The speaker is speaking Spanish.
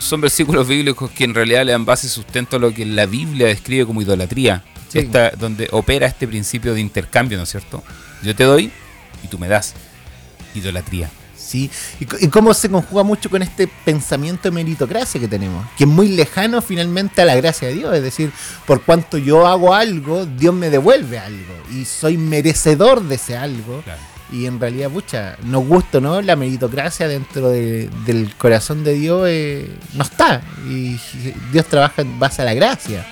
son versículos bíblicos que en realidad le dan base y sustento a lo que la Biblia describe como idolatría. Esta, donde opera este principio de intercambio, ¿no es cierto? Yo te doy y tú me das. Idolatría. Sí, y, cómo se conjuga mucho con este pensamiento de meritocracia que tenemos, que es muy lejano finalmente a la gracia de Dios, es decir, por cuanto yo hago algo, Dios me devuelve algo, y soy merecedor de ese algo, y en realidad, pucha, nos gusta, ¿no? La meritocracia dentro del corazón de Dios eh, no está, y Dios trabaja en base a la gracia.